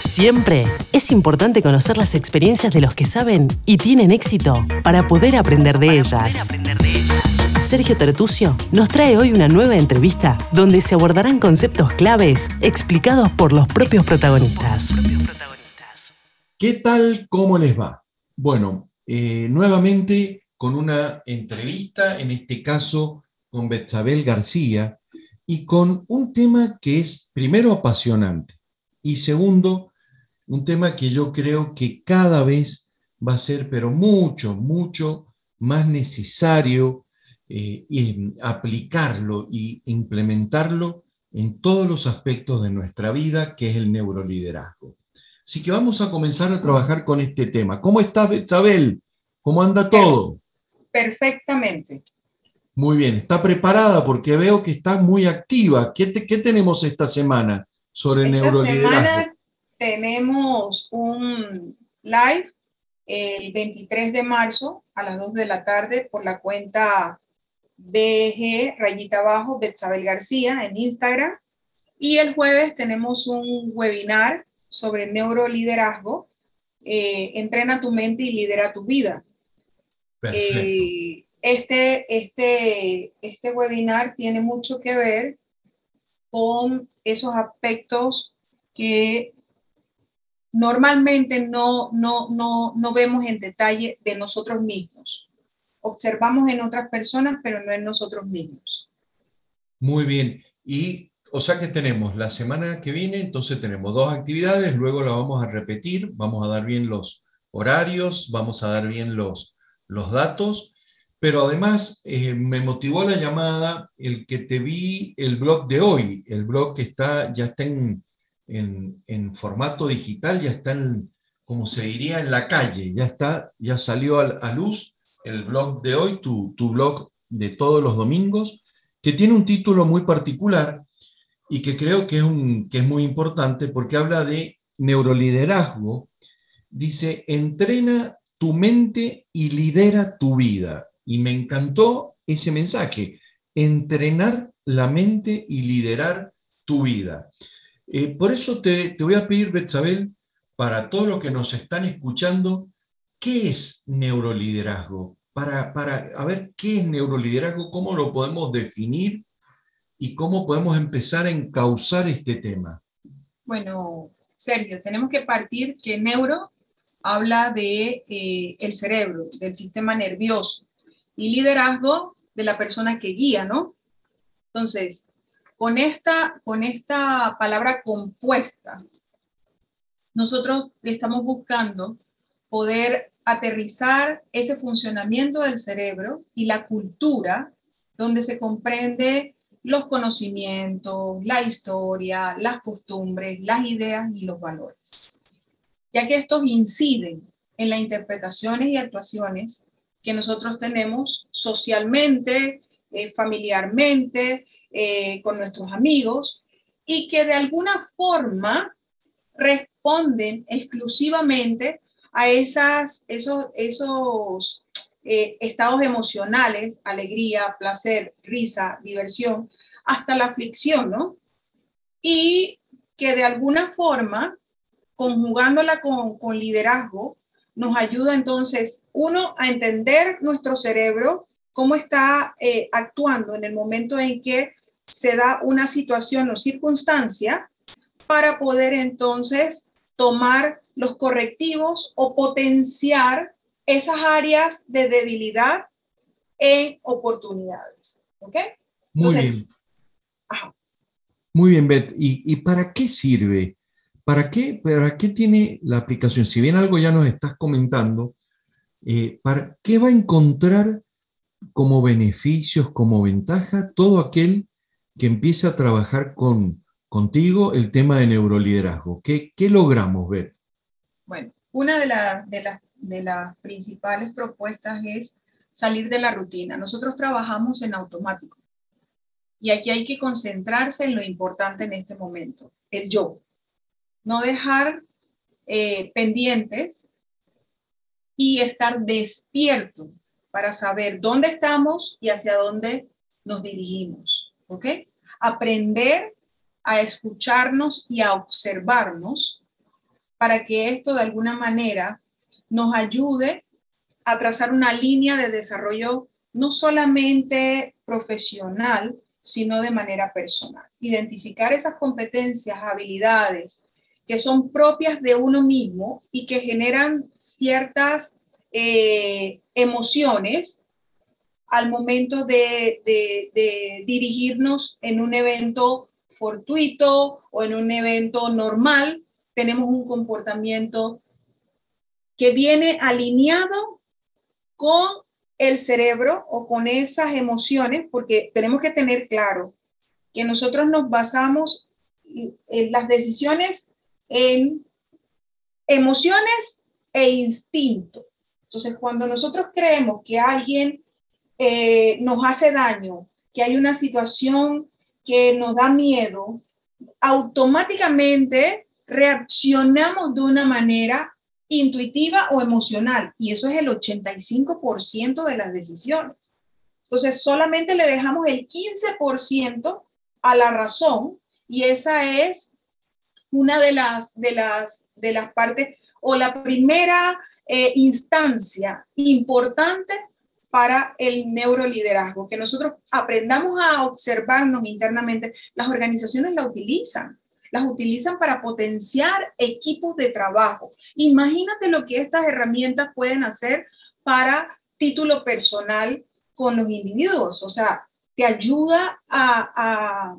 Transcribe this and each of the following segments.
Siempre es importante conocer las experiencias de los que saben y tienen éxito para poder aprender de, ellas. Sergio Tertucio nos trae hoy una nueva entrevista donde se abordarán conceptos claves explicados por los propios protagonistas. ¿Qué tal? ¿Cómo les va? Bueno, eh, nuevamente con una entrevista, en este caso con Betzabel García, y con un tema que es primero apasionante y segundo, un tema que yo creo que cada vez va a ser, pero mucho, mucho más necesario eh, aplicarlo y implementarlo en todos los aspectos de nuestra vida, que es el neuroliderazgo. Así que vamos a comenzar a trabajar con este tema. ¿Cómo estás, Isabel? ¿Cómo anda todo? Perfectamente. Muy bien, está preparada porque veo que está muy activa. ¿Qué, qué tenemos esta semana sobre esta? Semana tenemos un live el 23 de marzo a las 2 de la tarde por la cuenta BG rayita abajo Betzabel García en Instagram. Y el jueves tenemos un webinar sobre neuroliderazgo. Eh, entrena tu mente y lidera tu vida. Eh, este, este, este webinar tiene mucho que ver con esos aspectos que normalmente no, no, no, no vemos en detalle de nosotros mismos. Observamos en otras personas, pero no en nosotros mismos. Muy bien. Y o sea que tenemos la semana que viene, entonces tenemos dos actividades, luego la vamos a repetir, vamos a dar bien los horarios, vamos a dar bien los, los datos, pero además eh, me motivó la llamada el que te vi el blog de hoy, el blog que está, ya está en, en, formato digital, ya está en, como se diría, en la calle, ya está, ya salió a, luz el blog de hoy, tu, tu blog de todos los domingos, que tiene un título muy particular y que creo que es, un, que es muy importante porque habla de neuroliderazgo. Dice, entrena tu mente y lidera tu vida. Y me encantó ese mensaje, entrenar la mente y liderar tu vida. Eh, por eso te, voy a pedir, Betzabel, para todos los que nos están escuchando, ¿qué es neuroliderazgo? Para, para a ver qué es neuroliderazgo, cómo lo podemos definir y cómo podemos empezar a encauzar este tema. Bueno, Sergio, tenemos que partir que neuro habla de eh, el cerebro, del sistema nervioso y liderazgo de la persona que guía, ¿no? Entonces, con esta, con esta palabra compuesta, nosotros estamos buscando poder aterrizar ese funcionamiento del cerebro y la cultura donde se comprende los conocimientos, la historia, las costumbres, las ideas y los valores, ya que estos inciden en las interpretaciones y actuaciones que nosotros tenemos socialmente, eh, familiarmente, eh, con nuestros amigos, y que de alguna forma responden exclusivamente a esas, esos, esos eh, estados emocionales, alegría, placer, risa, diversión, hasta la aflicción, ¿no? Y que de alguna forma, conjugándola con, con liderazgo, nos ayuda entonces, uno, a entender nuestro cerebro, cómo está eh, actuando en el momento en que se da una situación o circunstancia, para poder entonces tomar los correctivos o potenciar esas áreas de debilidad en oportunidades. ¿Ok? Muy bien. Muy bien, Beth. ¿Y, para qué sirve? ¿Para qué, ¿Para qué tiene la aplicación? Si bien algo ya nos estás comentando, eh, ¿para qué va a encontrar como beneficios, como ventaja, todo aquel que empieza a trabajar con, contigo el tema de neuroliderazgo? ¿Qué, qué logramos, Beth? Bueno, una de las principales propuestas es salir de la rutina. Nosotros trabajamos en automático y aquí hay que concentrarse en lo importante en este momento, el yo. No dejar eh, pendientes y estar despierto para saber dónde estamos y hacia dónde nos dirigimos. ¿Ok? Aprender a escucharnos y a observarnos para que esto de alguna manera nos ayude a trazar una línea de desarrollo no solamente profesional, sino de manera personal. Identificar esas competencias, habilidades que son propias de uno mismo y que generan ciertas eh, emociones al momento de, de dirigirnos en un evento fortuito o en un evento normal, tenemos un comportamiento que viene alineado con el cerebro o con esas emociones, porque tenemos que tener claro que nosotros nos basamos en las decisiones en emociones e instinto. Entonces, cuando nosotros creemos que alguien eh, nos hace daño, que hay una situación que nos da miedo, automáticamente reaccionamos de una manera intuitiva o emocional, y eso es el 85% de las decisiones. Entonces, solamente le dejamos el 15% a la razón, y esa es una de las, de las, de las partes o la primera eh, instancia importante para el neuroliderazgo, que nosotros aprendamos a observarnos internamente. Las organizaciones la utilizan las utilizan para potenciar equipos de trabajo. Imagínate lo que estas herramientas pueden hacer para título personal con los individuos. O sea, te ayuda a,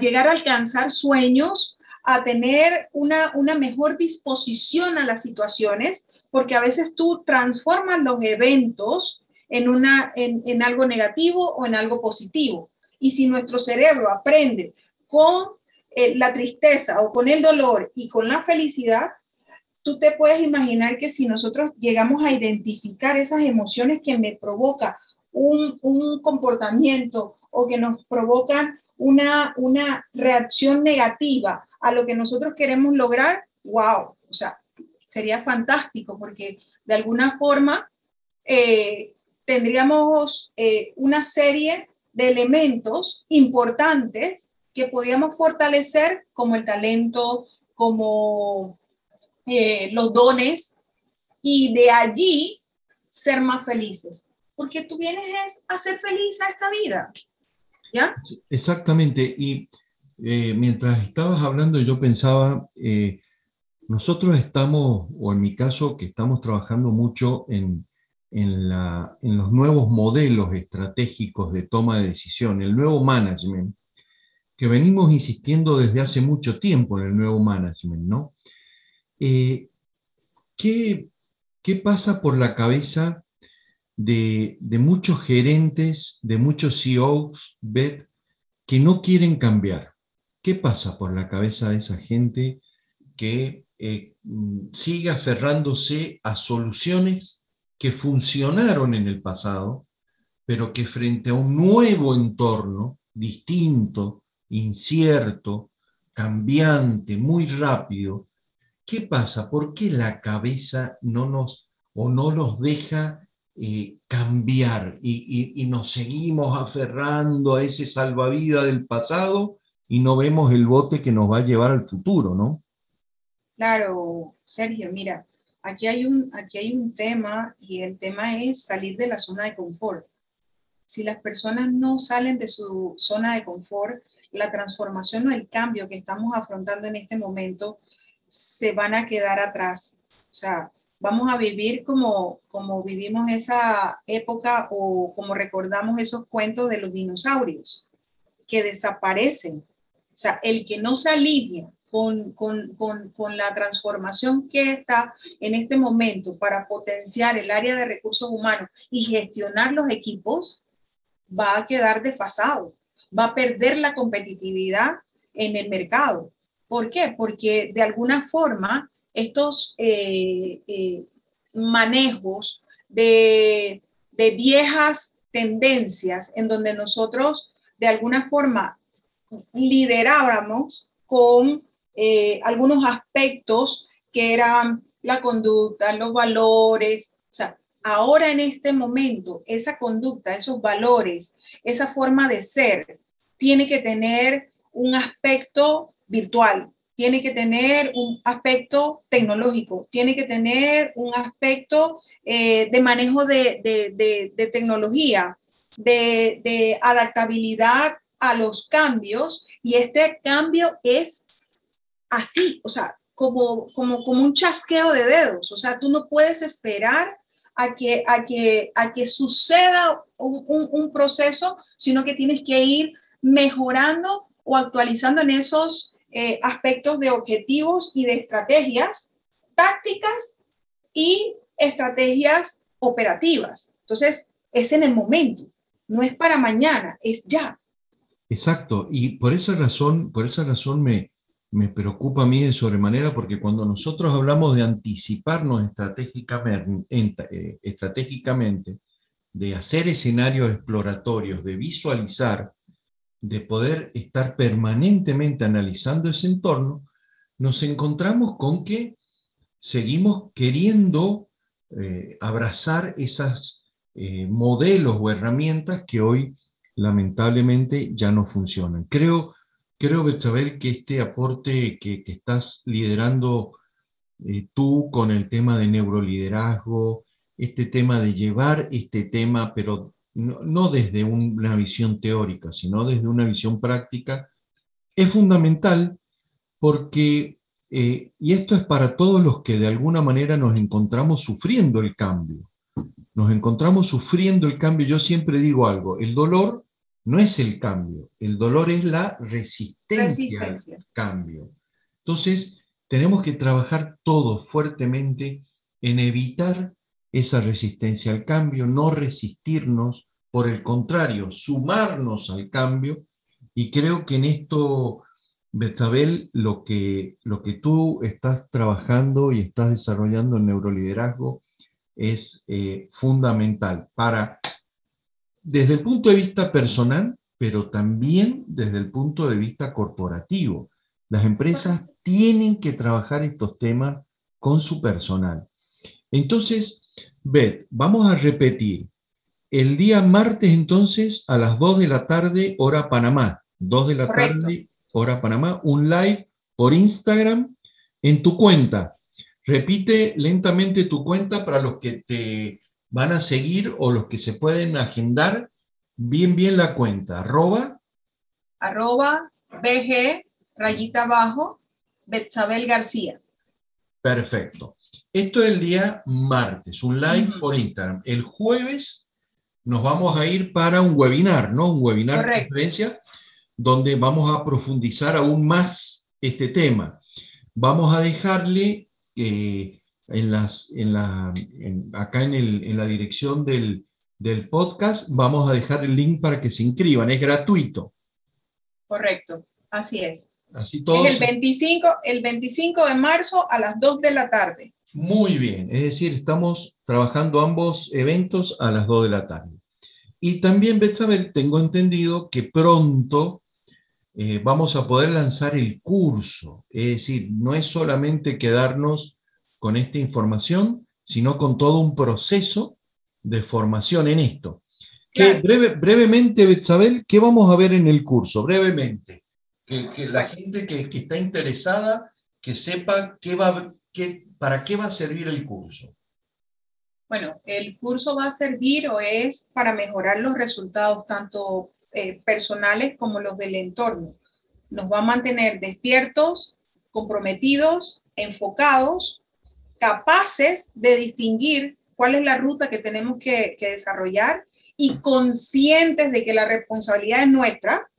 llegar a alcanzar sueños, a tener una, una mejor disposición a las situaciones, porque a veces tú transformas los eventos en, una, en, en algo negativo o en algo positivo. Y si nuestro cerebro aprende con eh, la tristeza o con el dolor y con la felicidad, tú te puedes imaginar que si nosotros llegamos a identificar esas emociones que me provoca un, un comportamiento o que nos provocan una, una reacción negativa a lo que nosotros queremos lograr, wow, o sea, sería fantástico porque de alguna forma eh, tendríamos eh, una serie de elementos importantes que podíamos fortalecer como el talento, como eh, los dones y de allí ser más felices. Porque tú vienes a ser feliz a esta vida. ¿Ya? Exactamente. Y eh, mientras estabas hablando, yo pensaba, eh, nosotros estamos, o en mi caso, que estamos trabajando mucho en, en, los nuevos modelos estratégicos de toma de decisión, el nuevo management que venimos insistiendo desde hace mucho tiempo en el nuevo management, ¿no? Eh, ¿qué, pasa por la cabeza de, muchos gerentes, de muchos CEOs, BET, que no quieren cambiar? ¿Qué pasa por la cabeza de esa gente que eh, sigue aferrándose a soluciones que funcionaron en el pasado, pero que frente a un nuevo entorno distinto, incierto, cambiante, muy rápido, ¿qué pasa? ¿Por qué la cabeza no nos o no nos deja eh, cambiar y, nos seguimos aferrando a ese salvavidas del pasado y no vemos el bote que nos va a llevar al futuro, ¿no? Claro, Sergio, mira, aquí hay un, aquí hay un tema y el tema es salir de la zona de confort. Si las personas no salen de su zona de confort, la transformación o el cambio que estamos afrontando en este momento se van a quedar atrás. O sea, vamos a vivir como, como vivimos esa época o como recordamos esos cuentos de los dinosaurios que desaparecen. Sea, el que no se alivia con, con, con, con, la transformación que está en este momento para potenciar el área de recursos humanos y gestionar los equipos, va a quedar desfasado va a perder la competitividad en el mercado. ¿Por qué? Porque de alguna forma estos eh, eh, manejos de, viejas tendencias en donde nosotros de alguna forma liderábamos con eh, algunos aspectos que eran la conducta, los valores, o sea, ahora en este momento, esa conducta, esos valores, esa forma de ser, tiene que tener un aspecto virtual, tiene que tener un aspecto tecnológico, tiene que tener un aspecto eh, de manejo de, tecnología, de, adaptabilidad a los cambios y este cambio es así, o sea, como, como, como un chasqueo de dedos, o sea, tú no puedes esperar a que, a que, a que suceda un, un proceso, sino que tienes que ir mejorando o actualizando en esos eh, aspectos de objetivos y de estrategias tácticas y estrategias operativas. Entonces, es en el momento, no es para mañana, es ya. Exacto, y por esa razón, por esa razón me, me preocupa a mí de sobremanera, porque cuando nosotros hablamos de anticiparnos estratégicamente, eh, de hacer escenarios exploratorios, de visualizar, de poder estar permanentemente analizando ese entorno, nos encontramos con que seguimos queriendo eh, abrazar esos eh, modelos o herramientas que hoy lamentablemente ya no funcionan. Creo, creo Betsabel, que este aporte que, estás liderando eh, tú con el tema de neuroliderazgo, este tema de llevar este tema, pero no, desde una visión teórica, sino desde una visión práctica, es fundamental porque, eh, y esto es para todos los que de alguna manera nos encontramos sufriendo el cambio, nos encontramos sufriendo el cambio, yo siempre digo algo, el dolor no es el cambio, el dolor es la resistencia, al cambio. Entonces, tenemos que trabajar todos fuertemente en evitar esa resistencia al cambio, no resistirnos, por el contrario, sumarnos al cambio. Y creo que en esto, Betzabel, lo que, lo que tú estás trabajando y estás desarrollando en neuroliderazgo es eh, fundamental para, desde el punto de vista personal, pero también desde el punto de vista corporativo. Las empresas tienen que trabajar estos temas con su personal. Entonces, Bet, vamos a repetir. El día martes entonces a las 2 de la tarde, hora Panamá. 2 de la tarde, hora Panamá, un live por Instagram en tu cuenta. Repite lentamente tu cuenta para los que te van a seguir o los que se pueden agendar bien, bien la cuenta. Arroba. Arroba BG, rayita abajo, Betzabel García. Perfecto. Esto es el día martes, un live por Instagram. El jueves nos vamos a ir para un webinar, ¿no? Un webinar de conferencia donde vamos a profundizar aún más este tema. Vamos a dejarle eh, en las, en la, acá en, el, en, la dirección del, del podcast, vamos a dejar el link para que se inscriban. Es gratuito. Correcto, así es. Así todo. Es el 25, el 25 de marzo a las 2 de la tarde. Muy bien, es decir, estamos trabajando ambos eventos a las 2 de la tarde. Y también, Betsabel, tengo entendido que pronto eh, vamos a poder lanzar el curso. Es decir, no es solamente quedarnos con esta información, sino con todo un proceso de formación en esto. Que breve, brevemente, Betsabel, ¿qué vamos a ver en el curso? Brevemente. Que, la gente que, está interesada, que sepa qué va, qué, ¿Para qué va a servir el curso? Bueno, el curso va a servir o es para mejorar los resultados tanto eh, personales como los del entorno. Nos va a mantener despiertos, comprometidos, enfocados, capaces de distinguir cuál es la ruta que tenemos que, desarrollar y conscientes de que la responsabilidad es nuestra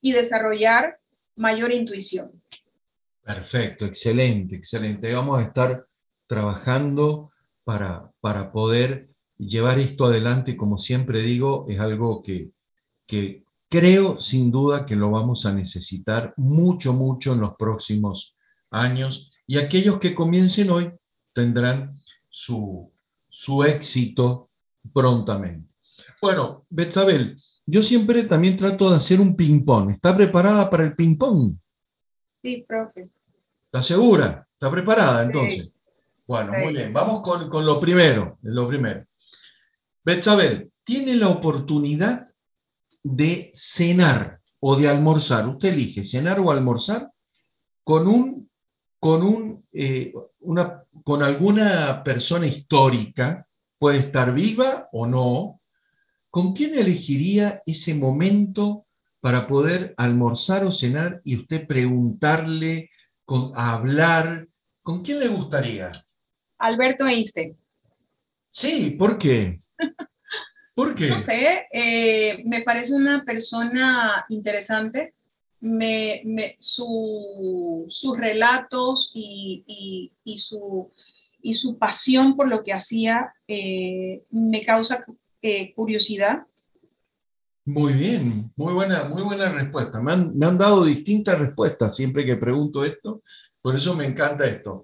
y desarrollar mayor intuición. Perfecto, excelente, excelente. Vamos a estar trabajando para, para poder llevar esto adelante. Como siempre digo, es algo que, que creo sin duda que lo vamos a necesitar mucho, mucho en los próximos años. Y aquellos que comiencen hoy tendrán su, su éxito prontamente. Bueno, Betzabel, yo siempre también trato de hacer un ping-pong. ¿Está preparada para el ping-pong? Sí, profe. ¿Está segura? ¿Está preparada entonces? Bueno, muy bien. Vamos con, con, lo primero. Lo primero. Tiene la oportunidad de cenar o de almorzar. Usted elige cenar o almorzar con, un, con, un, eh, una, con alguna persona histórica, puede estar viva o no, ¿con quién elegiría ese momento para poder almorzar o cenar y usted preguntarle, con, hablar? ¿Con quién le gustaría? Alberto Einstein. Sí, ¿por qué? ¿Por qué? No sé, eh, me parece una persona interesante. Me, sus relatos y, su, y su pasión por lo que hacía eh, me causa eh, curiosidad. Muy bien, muy buena, muy buena respuesta. Me han, me han, dado distintas respuestas siempre que pregunto esto, por eso me encanta esto.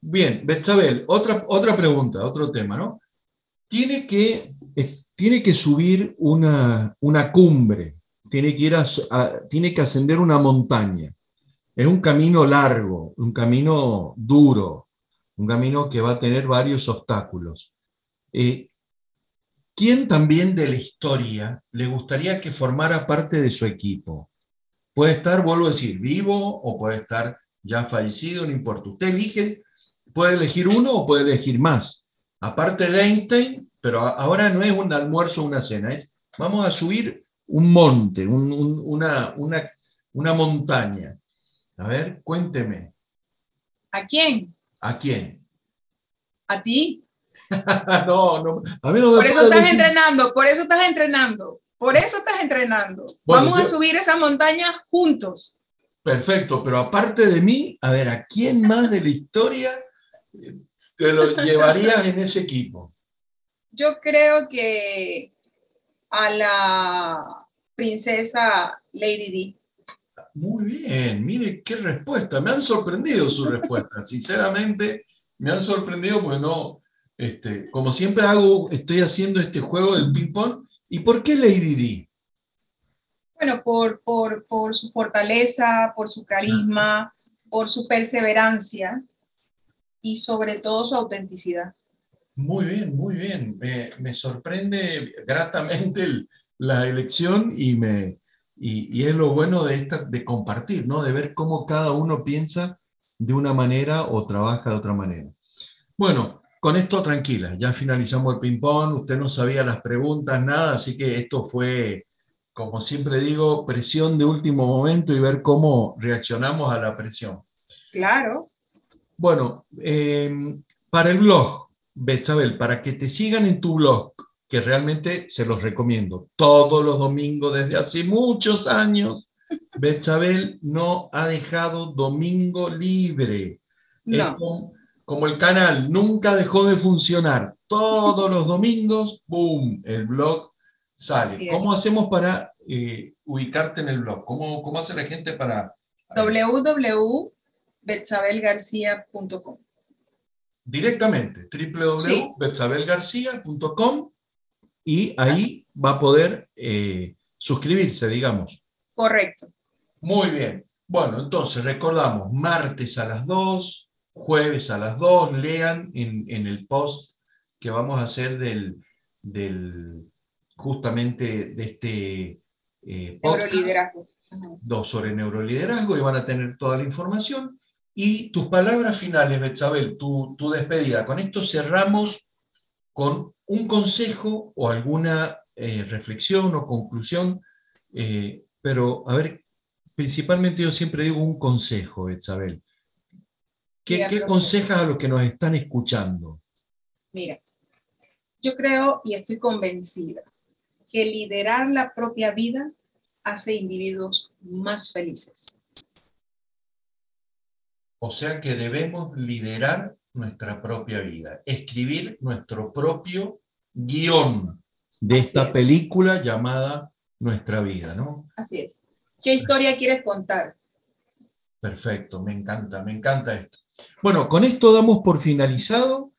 Bien, Bechabel, otra, otra pregunta, otro tema, ¿no? Tiene que, tiene que subir una, una cumbre, tiene que, ir a, tiene que ascender una montaña. Es un camino largo, un camino duro, un camino que va a tener varios obstáculos. Eh, ¿Quién también de la historia le gustaría que formara parte de su equipo? Puede estar, vuelvo a decir, vivo o puede estar ya fallecido, no importa. Usted elige, puede elegir uno o puede elegir más. Aparte de Einstein, pero ahora no es un almuerzo o una cena, es vamos a subir un monte, una, una, una montaña. A ver, cuénteme. ¿A quién? ¿A quién? ¿A ti? no, no. por eso estás entrenando, por eso estás entrenando, por eso estás entrenando. Vamos a subir esa montaña juntos. Perfecto, pero aparte de mí, a ver, ¿a quién más de la historia te lo llevarías en ese equipo? Yo creo que a la princesa Lady Di. Muy bien, mire qué respuesta. Me han sorprendido sus respuestas. Sinceramente, me han sorprendido porque no, este, como siempre hago, estoy haciendo este juego del ping-pong. ¿Y por qué Lady Di? Bueno, por, por, su fortaleza, por su carisma, por su perseverancia y sobre todo su autenticidad. Muy bien, muy bien. Me, sorprende gratamente la elección y, me, y, es lo bueno de, esta, de compartir, ¿no? de ver cómo cada uno piensa de una manera o trabaja de otra manera. Bueno, con esto tranquila, ya finalizamos el ping-pong, usted no sabía las preguntas, nada, así que esto fue, como siempre digo, presión de último momento y ver cómo reaccionamos a la presión. Claro. Bueno, em, para el blog, Bechabel, para que te sigan en tu blog, que realmente se los recomiendo, todos los domingos desde hace muchos años, Bechabel no ha dejado domingo libre. No como el canal nunca dejó de funcionar, todos los domingos, ¡boom!, el blog sale. ¿Cómo hacemos para eh, ubicarte en el blog? ¿Cómo, ¿Cómo hace la gente para...? www.betsabelgarcia.com Directamente, www.betsabelgarcia.com y ahí va a poder eh, suscribirse, digamos. Correcto. Muy bien. Bueno, entonces recordamos, martes a las 2, jueves a las 2, lean en, el post que vamos a hacer del, del justamente de este eh, Neuroliderazgo. Dos sobre neuroliderazgo y van a tener toda la información. Y tus palabras finales, Betsabel, tu, tu despedida. Con esto cerramos con un consejo o alguna eh, reflexión o conclusión, eh, pero a ver, principalmente yo siempre digo un consejo, Betsabel. ¿Qué, aconsejas a los que nos están escuchando? Mira, yo creo y estoy convencida que liderar la propia vida hace individuos más felices. O sea que debemos liderar nuestra propia vida, escribir nuestro propio guion de esta película llamada Nuestra vida, ¿no? Así es. ¿Qué historia quieres contar? Perfecto, me encanta, me encanta esto. Bueno, con esto damos por finalizado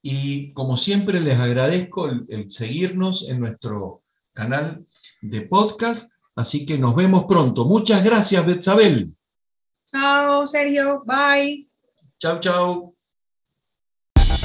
y como siempre les agradezco el, seguirnos en nuestro canal de podcast, así que nos vemos pronto. Muchas gracias, Betzabel. Chao, Sergio. Bye. Chao, chao.